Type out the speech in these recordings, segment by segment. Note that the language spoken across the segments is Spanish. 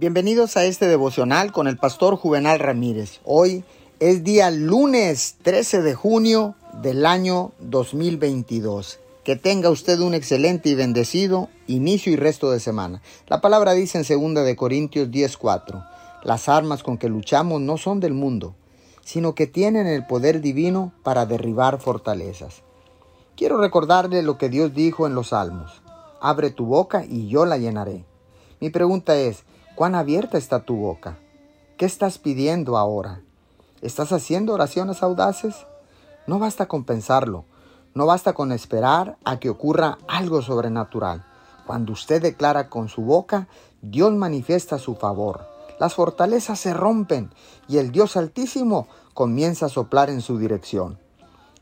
Bienvenidos a este devocional con el pastor Juvenal Ramírez. Hoy es día lunes 13 de junio del año 2022. Que tenga usted un excelente y bendecido inicio y resto de semana. La palabra dice en 2 de Corintios 10:4, las armas con que luchamos no son del mundo, sino que tienen el poder divino para derribar fortalezas. Quiero recordarle lo que Dios dijo en los Salmos. Abre tu boca y yo la llenaré. Mi pregunta es, ¿Cuán abierta está tu boca? ¿Qué estás pidiendo ahora? ¿Estás haciendo oraciones audaces? No basta con pensarlo, no basta con esperar a que ocurra algo sobrenatural. Cuando usted declara con su boca, Dios manifiesta su favor. Las fortalezas se rompen y el Dios Altísimo comienza a soplar en su dirección.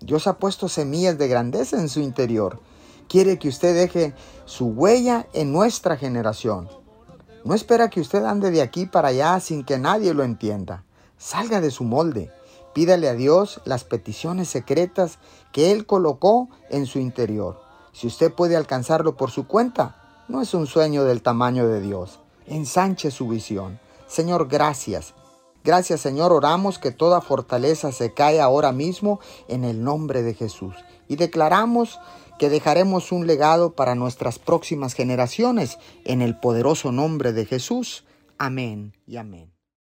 Dios ha puesto semillas de grandeza en su interior. Quiere que usted deje su huella en nuestra generación. No espera que usted ande de aquí para allá sin que nadie lo entienda. Salga de su molde. Pídale a Dios las peticiones secretas que Él colocó en su interior. Si usted puede alcanzarlo por su cuenta, no es un sueño del tamaño de Dios. Ensanche su visión. Señor, gracias. Gracias Señor, oramos que toda fortaleza se cae ahora mismo en el nombre de Jesús. Y declaramos que dejaremos un legado para nuestras próximas generaciones en el poderoso nombre de Jesús. Amén y amén.